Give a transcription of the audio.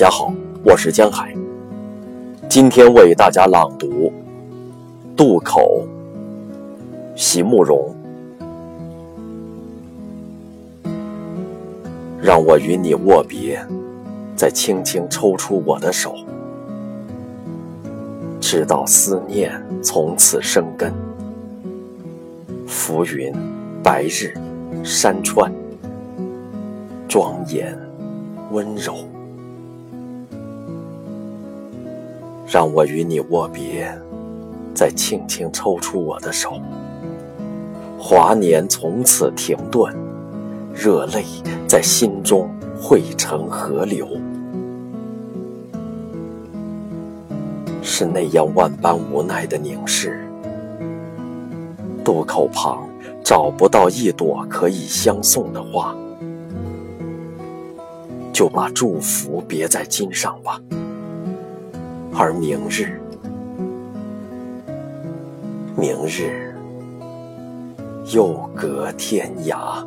家好，我是江海。今天为大家朗读渡口，席慕容。让我与你握别，再轻轻抽出我的手，直到思念从此生根。浮云、白日、山川，庄严温柔。让我与你握别，再轻轻抽出我的手。华年从此停顿，热泪在心中汇成河流。是那样万般无奈的凝视，渡口旁找不到一朵可以相送的花，就把祝福别在襟上吧。而明日明日又隔天涯。